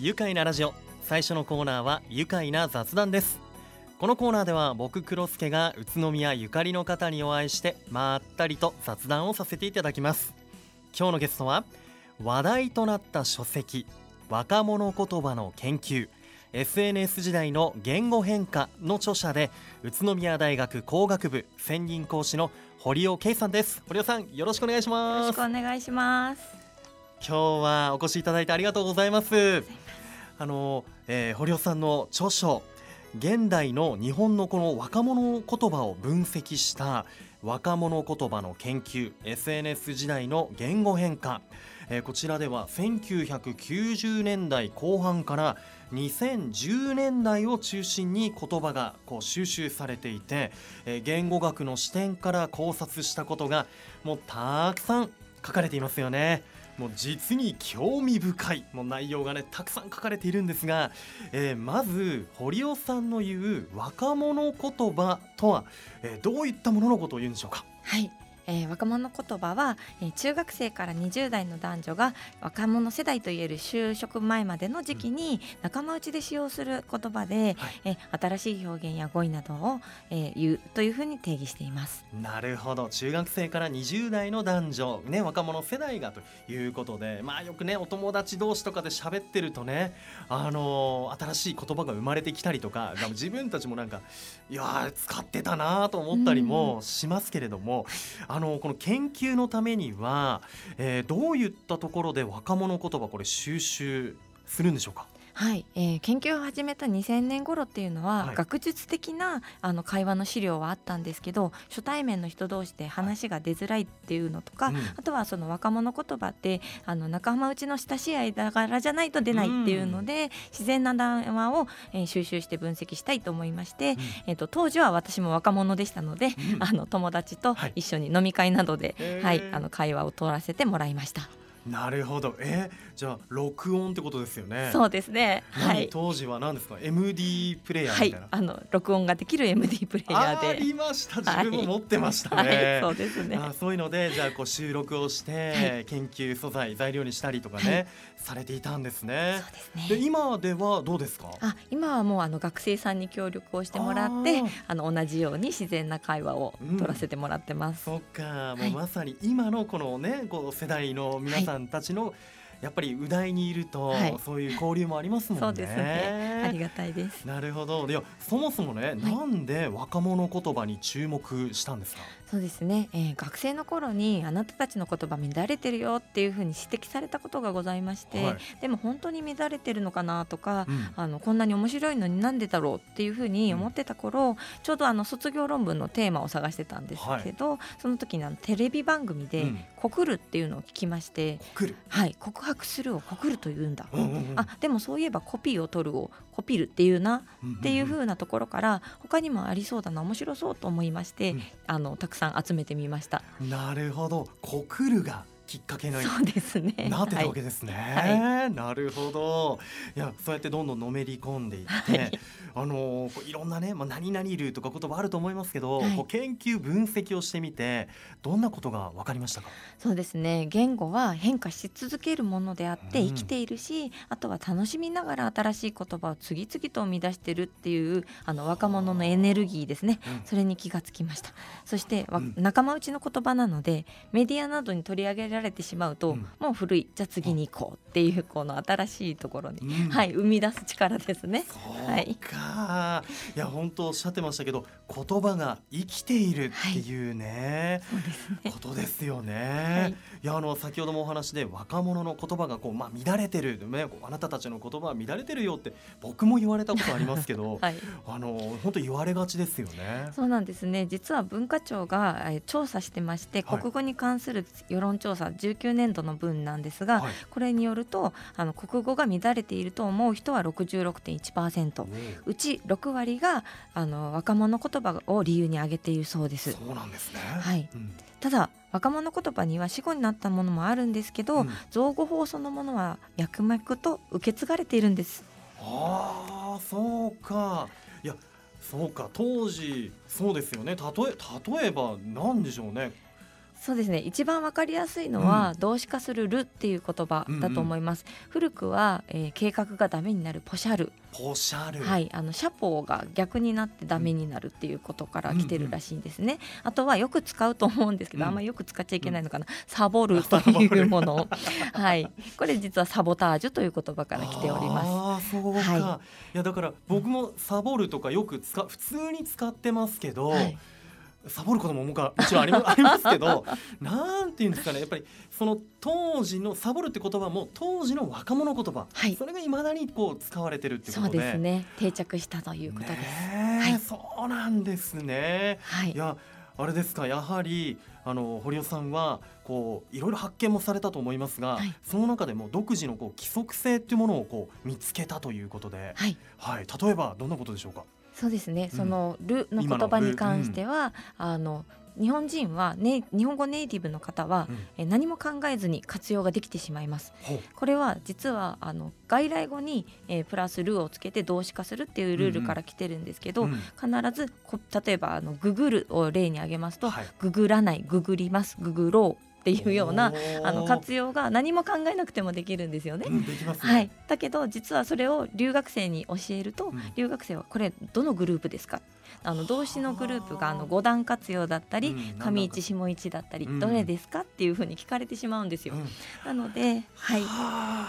愉快なラジオ。最初のコーナーは愉快な雑談です。このコーナーでは僕黒助が宇都宮ゆかりの方にお会いしてまったりと雑談をさせていただきます。今日のゲストは話題となった書籍若者言葉の研究 SNS 時代の言語変化の著者で宇都宮大学工学部専任講師の堀尾圭さんです。堀尾さんよろしくお願いしよろますしくお願いします。今日はお越しいただいてありがとうございますあの、えー堀尾さんの著書現代の日本のこの若者言葉を分析した若者言葉の研究 SNS 時代の言語変化、えーこちらでは1990年代後半から2010年代を中心に言葉がこう収集されていて、えー言語学の視点から考察したことがもうたくさん書かれていますよね。もう実に興味深いもう内容がねたくさん書かれているんですが、えーまず堀尾さんの言う若者言葉とは、えーどういったもののことを言うんでしょうか？はい。えー若者言葉は、えー中学生から20代の男女が若者世代といえる就職前までの時期に仲間内で使用する言葉で、はい。えー新しい表現や語彙などを、えー言うというふうに定義しています。なるほど。中学生から20代の男女、ね、若者世代がということでまあよくねお友達同士とかで喋ってるとね、あのー新しい言葉が生まれてきたりとか自分たちもなんかいやー使ってたなと思ったりもしますけれども、あのこの研究のためには、えーどういったところで若者言葉これ収集するんでしょうか？はい、えー研究を始めた2000年頃っていうのは、はい。学術的なあの会話の資料はあったんですけど初対面の人同士で話が出づらいっていうのとか、うん。あとはその若者言葉ってあの仲間内の親しい間柄じゃないと出ないっていうので、自然な談話を、えー収集して分析したいと思いまして、えー、と当時は私も若者でしたので、うん。あの友達とはい。一緒に飲み会などで、へー。はい、あの会話を取らせてもらいました。なるほど。えーじゃあ録音ってことですよね。そうですね。は何？い。当時は何ですか？MD プレイヤーはいみたいな、、あの録音ができる MD プレイヤーで。ありました。自はい。分も持ってましたはね、い、そうですね。あそういうのでじゃあこう収録をして、は研究素材材料にしたりとかね、はい。されていたんですね。そうですでね。今ではどうですか？あ、今はもうあの学生さんに協力をしてもらってあの同じように自然な会話を取らせてもらってます。そっか。もはいうまさに今のこのねこう世代の皆さんたちの、やっぱり宇大にいると、はいそういう交流もありますもんね。そうですね。ありがたいです。なるほど。いやそもそもね、なんで若者言葉に注目したんですか？そうですね、えー学生の頃にあなたたちの言葉乱れてるよっていうふうに指摘されたことがございまして、はい。でも本当に乱れてるのかなとか、うん。あのこんなに面白いのになんでだろうっていうふうに思ってた頃、ちょうどあの卒業論文のテーマを探してたんですけど、その時にあのテレビ番組でうん「告る」っていうのを聞きまして、来る。はい、告白するを告ると言うんだ、うんうんうん。あでもそういえばコピーを取るをコピるっていうなっていう風なところから他にもありそうだな面白そうと思いまして、うんあのたくさん集めてみました。なるほど。告るがきっかけのそうですね。なってたわけはいですね、はなるほど。いやそうやってどんどんのめり込んでいって、はい。あのいろんなね、まあ、何々流とか言葉あると思いますけど、はい。こう研究分析をしてみてどんなことが分かりましたか？そうですね。言語は変化し続けるものであってうん。生きているし、あとは楽しみながら新しい言葉を次々と生み出してるっていうあの若者のエネルギーですね、うん。それに気がつきました。そして、わうん。仲間内の言葉なのでメディアなどに取り上げられてしまうと、うん。もう古いじゃあ次に行こうっていうこの新しいところに、うん。はい生み出す力ですね。そうか、い、や本当おっしゃってましたけど言葉が生きているっていうね、そうですね。ことですよね。はい。い、やあの先ほどもお話で若者の言葉がこうまあ乱れてる。ねあなたたちの言葉は乱れてるよって僕も言われたことありますけど、はい。あの本当言われがちですよね。そうなんですね。実は文化庁がえー調査してまして、はい。国語に関する世論調査19年度の分なんですが、はい。これによるとあの国語が乱れていると思う人は66.1%うち6割があの若者言葉を理由に挙げているそうです。そうなんですね。はい。うん。ただ若者言葉には死語になったものもあるんですけど、うん。造語法そのものは脈々と受け継がれているんです。ああそうか。いやそうか。当時そうですよね。例え例えばなんでしょうねそうですね。一番わかりやすいのは、動詞化するるっていう言葉だと思います、古くは、えー計画がダメになるポシャル。ポシャル、はい、あのシャポーが逆になってダメになるっていうことから来てるらしいんですね。あとはよく使うと思うんですけど、うん。あんまりよく使っちゃいけないのかな、サボるというもの、はい、これ実はサボタージュという言葉から来ております。ああそうか、、はいやだから僕もサボるとかよく使普通に使ってますけど、はい、サボることももちろんありま ありますけどなんていうんですかねやっぱりその当時のサボるって言葉も当時の若者言葉、はい。それがいまだにこう使われてるってことそうでですね、定着したということです。はい。そうなんですね。はい。い、やあれですかやはりあの堀尾さんはこういろいろ発見もされたと思いますが、はい。その中でも独自のこう規則性っていうものをこう見つけたということで、はい、はい、例えばどんなことでしょうか？そうですね、うん。その「る」の言葉に関しては、あの日本人は、ね、日本語ネイティブの方は、うん。え何も考えずに活用ができてしまいます。これは実はあの外来語に、えープラス「る」をつけて動詞化するっていうルールから来てるんですけど、うん。必ずこ例えばあの「ググる」を例に挙げますとはい「ググらない」「ググります」「ググろう」っていうようなあの活用が何も考えなくてもできるんですよね。はい、だけど実はそれを留学生に教えると、うん。留学生はこれどのグループですか？あの動詞のグループがあの5段活用だったり、うん上一下一だったり、うん。どれですかっていうふうに聞かれてしまうんですよ。うん。なので、はい、は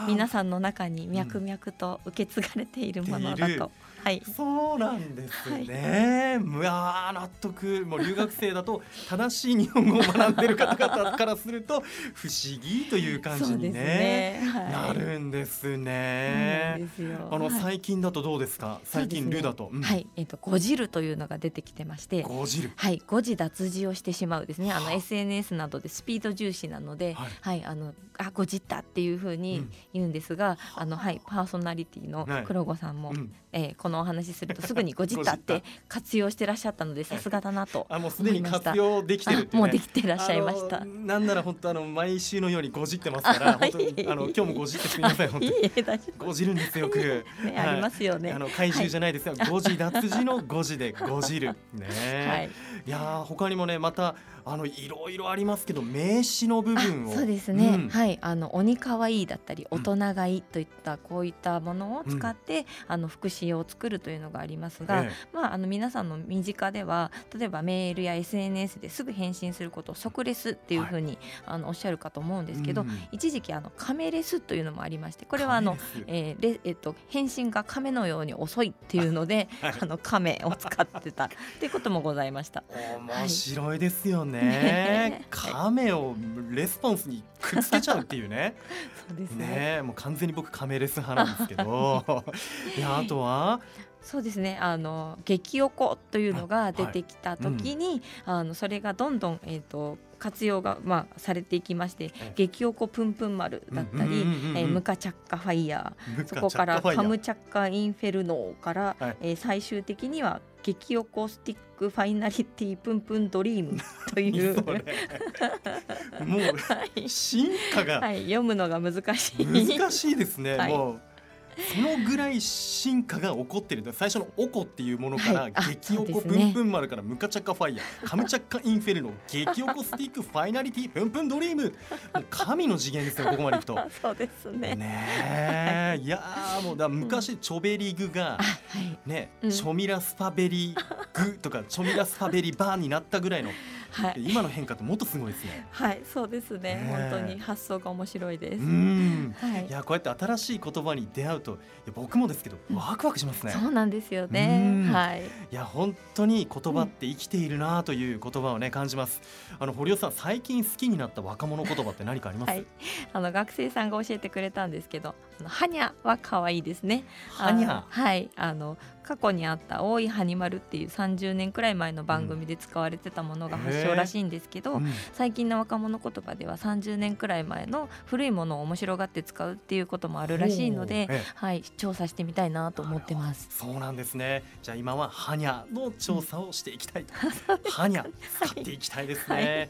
あ。皆さんの中に脈々と受け継がれているものだと。はい、そうなんですね。い、やー納得。もう留学生だと正しい日本語を学んでる方々からすると不思議という感じにねね。はい、なるんですね。あのはい最近だとどうですか？最近ルだと。うんはい、えっ、とご汁というのが出てきてまして。ご汁。はい、誤字脱字をしてしまうですね。あのはあ SNS などでスピード重視なので、はいはい、あのあ誤字ったっていうふううにん言うんですが、あのはいパーソナリティのはい黒子さんも、うんえーこのお話しするとすぐに誤字ったって活用してらっしゃったのでさすがだなとあもうすでに活用できてるってあもね。うできてらっしゃいました。なんなら本当あの毎週のようにごじってますから、本当にあの今日もごじってすみません本当いに。ごじるんですよく。夫ね、ありますよね。あの怪獣じゃないですよ。誤字脱字の誤字でごじる。ね。はい、いやー他にもねまたあのいろいろありますけど名詞の部分をあそうですね、うんはいあの鬼かわいいだったりうん大人がいいといったこういったものを使って、あの副詞を作るというのがありますが、えまあ、あの皆さんの身近では例えばメールや SNS ですぐ返信することを即レスっていうふうに、あのおっしゃるかと思うんえですけど、うん一時期あのカメレスというのもありましてこれはあの、えーレえっと、返信が亀のように遅いっていうので、はいあの亀を使ってたっていうこともございました。面白いですよねね。カメをレスポンスにくっつけちゃうっていうね。そうですねねもう完全に僕カメレス派なんですけど。いやあとはそうですね。あの激おこというのが出てきた時に、あのそれがどんどん、えー、と活用が、まあ、されていきましてえ激おこぷんぷん丸だったり、ムカチャッカファイヤーそこからカムチャッカインフェルノーから、はい。えー最終的には激おこスティックファイナリティプンプンドリームという。もうはい。進化が。はい、読むのが難しい。難しいですね、はい。もうそのぐらい進化が起こってる最初の「おこ」っていうものから、はい。あ激おこそうですねプンプン丸からムカチャッカファイヤーカムチャッカインフェルノ激おこスティックファイナリティプンプンドリーム。もう神の次元ですよここまでいくと。そうですね。ねえ。い。やーもうだ昔チョベリグがね、うん。チョミラスパベリグとかチョミラスパベリバーになったぐらいのはい。今の変化ってもっとすごいですね。はい、そうですね。ねえ本当に発想が面白いでうす。んはいい。やこうやって新しい言葉に出会うと僕もですけどうんワクワクしますね。そうなんですようんね。はい。いや本当に言葉って生きているなという言葉をね感じます。あの堀尾さん最近好きになった若者言葉って何かあります？はいあの学生さんが教えてくれたんですけど、あのはにゃは可愛いですね。はにゃはい、あの過去にあった大井はに丸っていう30年くらい前の番組で使われてたものが発祥らしいんですけど、うん最近の若者言葉では30年くらい前の古いものを面白がって使うっていうこともあるらしいのではい、調査してみたいなと思ってます。そうなんですね。じゃあ今ははにゃの調査をしていきたいと。はにゃ使っていきたいですね。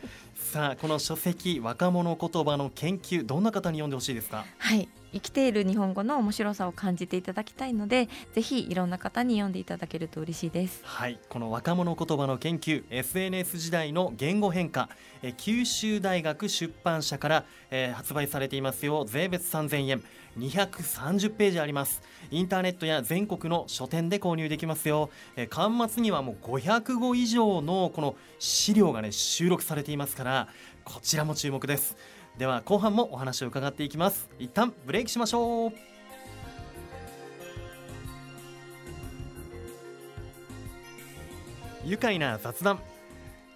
さあこの書籍若者言葉の研究どんな方に読んでほしいですか？はい。生きている日本語の面白さを感じていただきたいのでぜひいろんな方に読んでいただけると嬉しいです。はい。この若者言葉の研究 SNS 時代の言語変化え九州大学出版社から、えー、発売されていますよ税別3000円230ページあります。インターネットや全国の書店で購入できますよ、えー、端末にはもう500語以上のこの資料がね収録されていますからこちらも注目です。では後半もお話を伺っていきます。一旦ブレイクしましょう。愉快な雑談。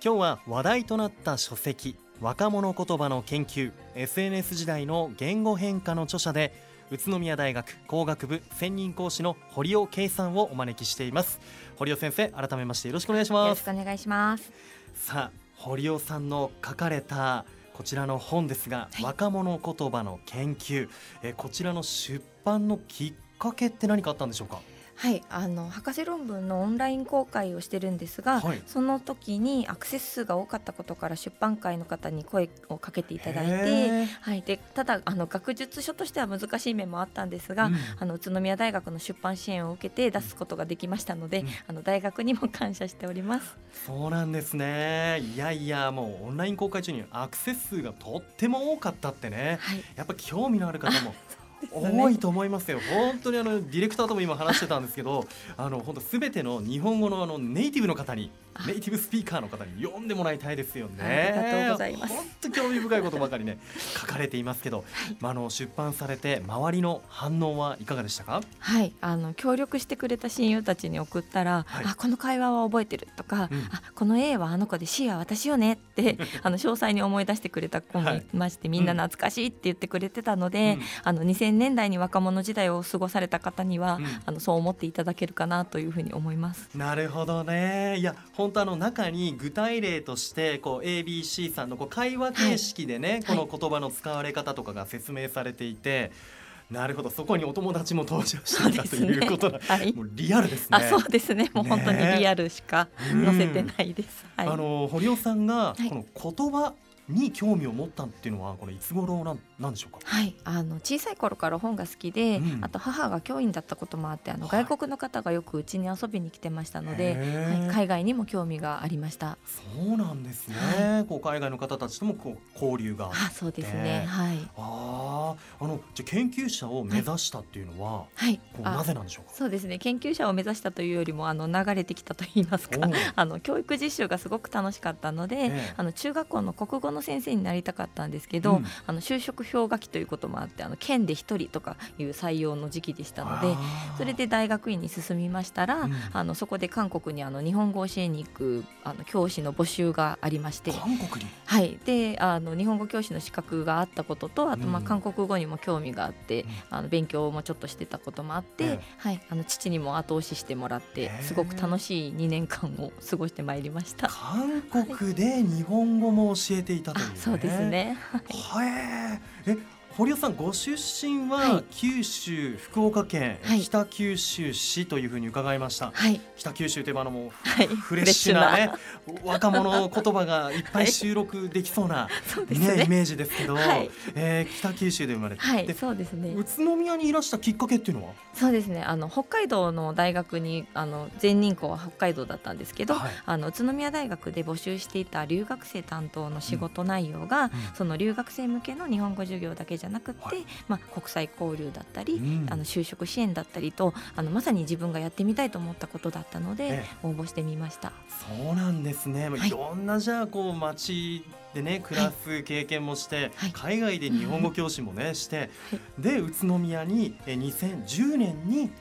今日は話題となった書籍若者言葉の研究 SNS 時代の言語変化の著者で宇都宮大学工学部専任講師の堀尾圭さんをお招きしています。堀尾先生改めましてよろしくお願いします。よろしくお願いします。さあ堀尾さんの書かれたこちらの本ですが、はい、若者言葉の研究。えこちらの出版のきっかけって何かあったんでしょうか？はいあの博士論文のオンライン公開をしてるんですが、はい、その時にアクセス数が多かったことから出版会の方に声をかけていただいて、はい、でただあの学術書としては難しい面もあったんですが、うん、あの宇都宮大学の出版支援を受けて出すことができましたので、うん、あの大学にも感謝しております。そうなんですね。いやいやもうオンライン公開中にアクセス数がとっても多かったってね、はい、やっぱ興味のある方も多いと思いますよ。本当にあのディレクターとも今話してたんですけどあの本当すべての日本語のあのネイティブの方にネイティブスピーカーの方に読んでもらいたいですよね。ありがとうございます。本当興味深いことばかりね 書かれていますけど、はい、まああの出版されて周りの反応はいかがでしたか？はい、あの協力してくれた親友たちに送ったら、はい、あこの会話は覚えてるとか、うん、あこの A はあの子で C は私よねって あの詳細に思い出してくれた子もいまして、はい、みんな懐かしいって言ってくれてたので、うん、あの2000年代に若者時代を過ごされた方には、うん、あのそう思っていただけるかなというふうに思います。なるほどね。いや本当あの中に具体例としてこう ABC さんのこう会話形式でね、はい、この言葉の使われ方とかが説明されていて。なるほどそこにお友達も登場していたということだ、ね。はい、もうリアルですね。あそうですね。もう本当にリアルしか載せてないです、はい、あの堀尾さんがこの言葉に興味を持ったっていうのはこれいつ頃なんなんでしょうか？はい、あの小さい頃から本が好きで、うん、あと母が教員だったこともあって、あの外国の方がよくうちに遊びに来てましたので、はい、海外にも興味がありました。そうなんですね。はい、こう海外の方たちともこう交流があそうですね。はい。ああ、あのじゃ研究者を目指したっていうのは、はい、こうなぜなんでしょうか？そうですね。研究者を目指したというよりもあの流れてきたと言いますか、あの教育実習がすごく楽しかったので、あの中学校の国語の先生になりたかったんですけど、うん、あの就職氷河期ということもあってあの県で1人とかいう採用の時期でしたのでそれで大学院に進みましたら、うん、あのそこで韓国にあの日本語を教えに行くあの教師の募集がありまして。はい、であの日本語教師の資格があったこととあとまあ韓国語にも興味があって、うん、あの勉強もちょっとしてたこともあって、はい、あの父にも後押ししてもらってすごく楽しい2年間を過ごしてまいりました。韓国で日本語も教えていたという、ね、そうですね。はい、え堀尾さんご出身は九州、福岡県、はい、北九州市というふうに伺いました、はい、北九州といえばあのもフレッシュなね若者言葉がいっぱい収録できそうな、ね。ね、イメージですけど、はい、えー、北九州で生まれて、はい、そうですね。宇都宮にいらしたきっかけっていうのは？そうですね。あの北海道の大学にあの全人口は北海道だったんですけど、あの宇都宮大学で募集していた留学生担当の仕事内容が、うん、その留学生向けの日本語授業だけじゃなくて、はい、まあ、国際交流だったり、うん、あの就職支援だったりとあのまさに自分がやってみたいと思ったことだったので、ええ、応募してみました。そうなんですね、はい、いろんなじゃあこう街でね暮らす経験もして、はい、海外で日本語教師もね、して、で宇都宮に2010年に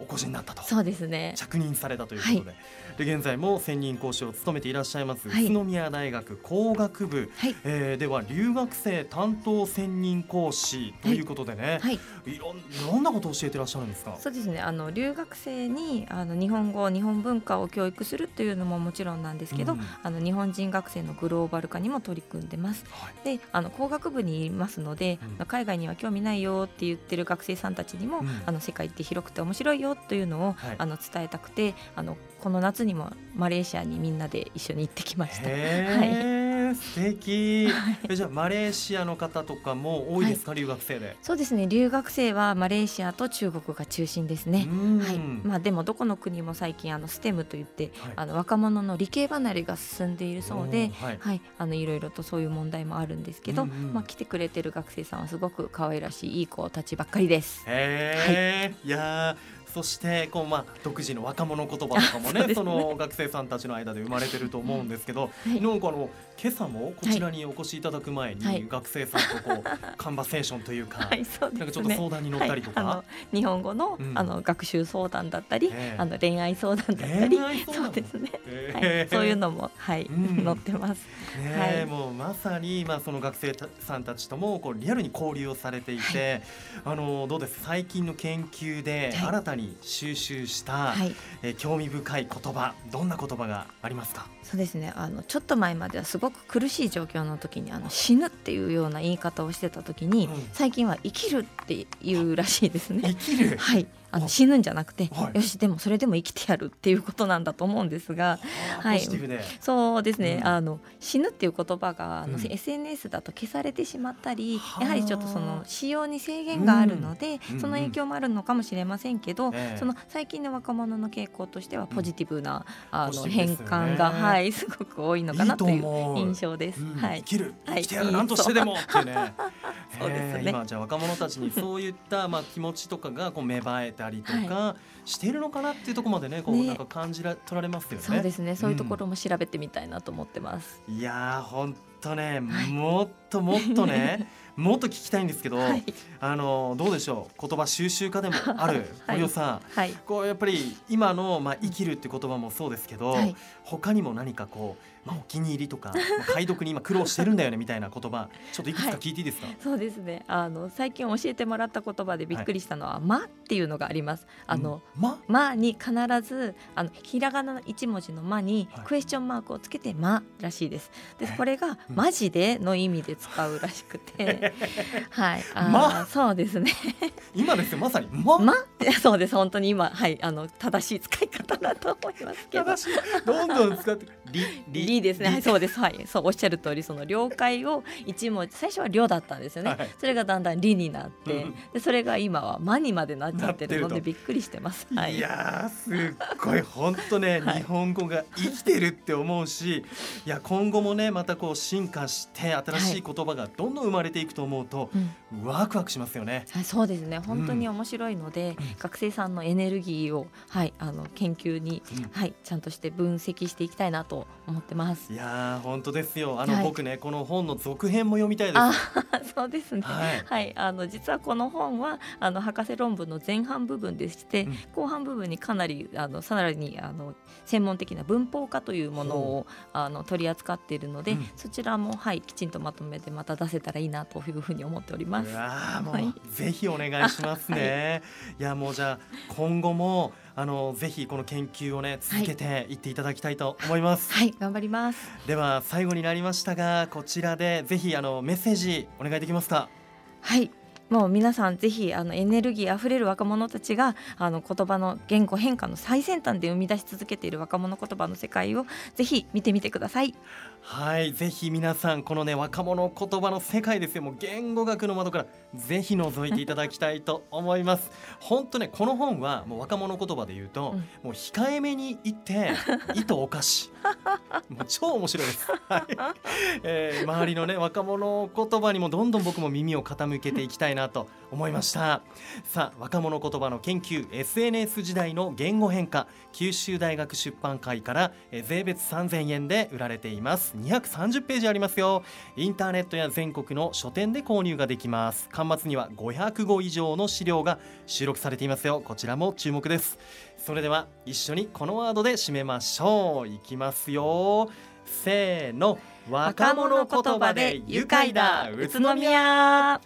お越しになったと。そうですね。着任されたということで。で現在も専任講師を務めていらっしゃいます、はい、宇都宮大学工学部、はい、えー、では留学生担当専任講師ということでね、はい、い。ろいろんなことを教えてらっしゃるんですか？そうですね。あの留学生にあの日本語日本文化を教育するというのももちろんなんですけど、うん、あの日本人学生のグローバル化にも取り組んでます、はい、であの工学部にいますので、うん、海外には興味ないよって言ってる学生さんたちにも、うん、あの世界って広くて面白いよというのを、はい、あの伝えたくてあのこの夏にもマレーシアにみんなで一緒に行ってきました。はい。えー、素敵、えじゃあマレーシアの方とかも多いですか、留学生で。そうですね。留学生はマレーシアと中国が中心ですね。うん。はい。まあ、でもどこの国も最近あのステムといって、はい。あの若者の理系離れが進んでいるそうで、はい。はい、あのいろいろとそういう問題もあるんですけど、うんうん。まあ、来てくれてる学生さんはすごく可愛らしいいい子たちばっかりです。へえ、い、やーそしてこう、まあ、独自の若者言葉とかもね ね。その学生さんたちの間で生まれてると思うんですけど、はい。なんかあの今朝もこちらにお越しいただく前に、はい。学生さんとこう カンバセーションというか、はい、ね。なんかちょっと相談に乗ったりとか、日本語の,、うん。あの学習相談だったり、ええ。あの恋愛相談だったり。そうですね、へはーい、そういうのも、はいうん。載ってます。ねもうまさに、まあ、その学生たさんたちともこうリアルに交流をされていて、あのどうです？最近の研究ではい。新たに収集した、はい、えー興味深い言葉どんな言葉がありますか？そうですね。あのちょっと前まではすごく苦しい状況の時にあの死ぬっていうような言い方をしてた時に、うん。最近は生きるっていうらしいですね。生きる？はい、ああの死ぬんじゃなくて、はい。よしでもそれでも生きてやるっていうことなんだと思うんですがはい。そうですね、うん。あの死ぬっていう言葉があの、うん。SNS だと消されてしまったりはあ。やはりちょっとその使用に制限があるので、うん。その影響もあるのかもしれませんけど、ええ。その最近の若者の傾向としてはポジティブな、あの変換が、はい、すごく多いのかなというう印象です。う。んはい。生きる。はい。生きてやる、いい何としてでも。ってね。そう。ですね。えー今じゃあ若者たちにそういったまあ気持ちとかがこう芽生えたりとかしているのかなっていうところまでねこうね。なんか感じら取られますよね。そうですね。そういうところも調べてみたいなと思ってます。いやー本当ね、はい。もっともっとね もっと聞きたいんですけど、はい、あのどうでしょう？言葉収集家でもあるはい。堀尾さん、はい。こうやっぱり今の、まあ、生きるって言葉もそうですけど、はい。他にも何かこう、まあ、お気に入りとか、まあ解読に今苦労してるんだよねみたいな言葉ちょっといくつか聞いていいですか、そうですね。あの最近教えてもらった言葉でびっくりしたのは「ま」っていうのがあります。あの、うん。ま？まに必ずあのひらがなの一文字のまにはい。クエスチョンマークをつけてまらしいです。でえ？これがうん。マジでの意味で使うらしくて、はい。あーま？そうですね。今ですよまさにま、ま？そうです。本当に今はいあの正しい使い方だと思いますけど。どんどん使ってりりですね。はい、そうです。はい、そうおっしゃる通り、その了解を一文字、最初は了だったんですよね。はいそれがだんだんりになって、うんで、それが今はまにまでなっちゃってるので、びっくりしてます。はい。いやーすっごい本当ね、はい日本語が生きてるって思うしいや今後もねまたこう進化して新しい言葉がどんどん生まれていくと思うと、うんワクワクしますよね。はい、そうですね。本当に面白いので、学生さんのエネルギーを、はい、あの研究に、うんはい、ちゃんとして分析していきたいなと思ってます。いやー本当ですよ。あの、はい。僕ねこの本の続編も読みたいです。あ、そうですね。はい。はい、あの実はこの本はあの博士論文の前半部分でして、うん。後半部分にかなりあのさらにあの専門的な文法化というものをあの取り扱っているので、うん。そちらもはいきちんとまとめてまた出せたらいいなというふうに思っております。はい。ぜひお願いしますね。い、やもうじゃあ今後もあのぜひこの研究をね続けていっていただきたいと思います。はい、頑張ります。では最後になりましたがこちらでぜひあのメッセージお願いできますか？はい。もう皆さんぜひあのエネルギーあふれる若者たちがあの言葉の言語変化の最先端で生み出し続けている若者言葉の世界をぜひ見てみてください。はいぜひ皆さんこのね若者言葉の世界ですよ。もう言語学の窓からぜひ覗いていただきたいと思います。本当ねこの本はもう若者言葉で言うと、うん。もう控えめに言って意図おかし。もう超面白いです、はい。えー周りのね若者言葉にもどんどん僕も耳を傾けていきたいなと思いました。さあ若者言葉の研究 SNS 時代の言語変化九州大学出版会からえ税別3000円で売られています。230ページありますよ。インターネットや全国の書店で購入ができます。端末には500語以上の資料が収録されていますよ。こちらも注目です。それでは一緒にこのワードで締めましょう。いきますよ。せーの。若者言葉で愉快だ。宇都宮。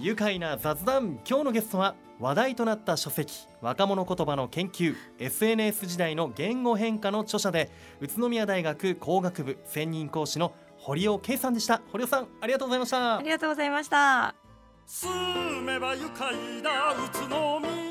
愉快な雑談。今日のゲストは話題となった書籍若者言葉の研究 SNS 時代の言語変化の著者で宇都宮大学工学部専任講師の堀尾圭さんでした。堀尾さんありがとうございました。ありがとうございました。住めば愉快だ宇都宮